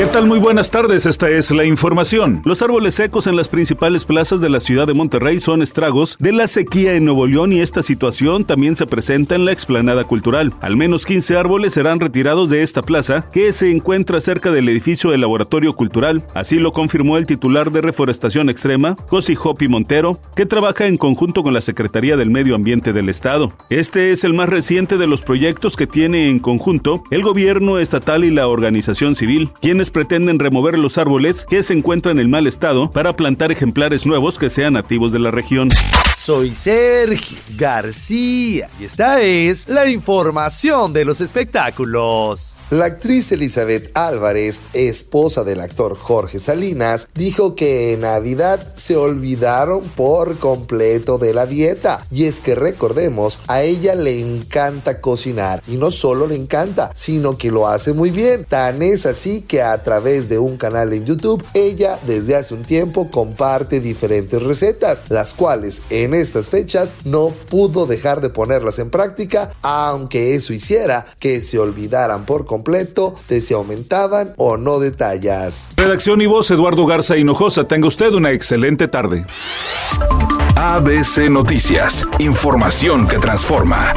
¿Qué tal? Muy buenas tardes, esta es la información. Los árboles secos en las principales plazas de la ciudad de Monterrey son estragos de la sequía en Nuevo León y esta situación también se presenta en la explanada cultural. Al menos 15 árboles serán retirados de esta plaza que se encuentra cerca del edificio del Laboratorio Cultural. Así lo confirmó el titular de Reforestación Extrema, Cosi Hopi Montero, que trabaja en conjunto con la Secretaría del Medio Ambiente del Estado. Este es el más reciente de los proyectos que tiene en conjunto el gobierno estatal y la organización civil, quienes pretenden remover los árboles que se encuentran en mal estado para plantar ejemplares nuevos que sean nativos de la región. Soy Sergio García y esta es la información de los espectáculos. La actriz Elizabeth Álvarez, esposa del actor Jorge Salinas, dijo que en Navidad se olvidaron por completo de la dieta. Y es que recordemos, a ella le encanta cocinar. Y no solo le encanta, sino que lo hace muy bien. Tan es así que a través de un canal en YouTube, ella desde hace un tiempo comparte diferentes recetas, las cuales en estas fechas no pudo dejar de ponerlas en práctica, aunque eso hiciera que se olvidaran por completo completo de si aumentaban o no de tallas. Redacción y voz Eduardo Garza Hinojosa. Tenga usted una excelente tarde. ABC Noticias. Información que transforma.